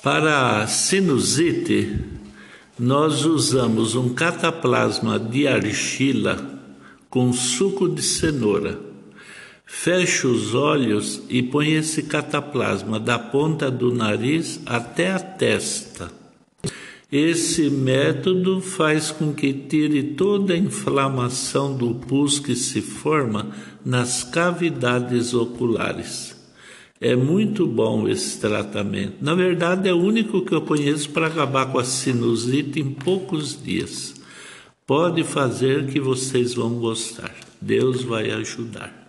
Para sinusite, nós usamos um cataplasma de argila com suco de cenoura. Feche os olhos e põe esse cataplasma da ponta do nariz até a testa. Esse método faz com que tire toda a inflamação do pus que se forma nas cavidades oculares. É muito bom esse tratamento. Na verdade, é o único que eu conheço para acabar com a sinusite em poucos dias. Pode fazer que vocês vão gostar. Deus vai ajudar.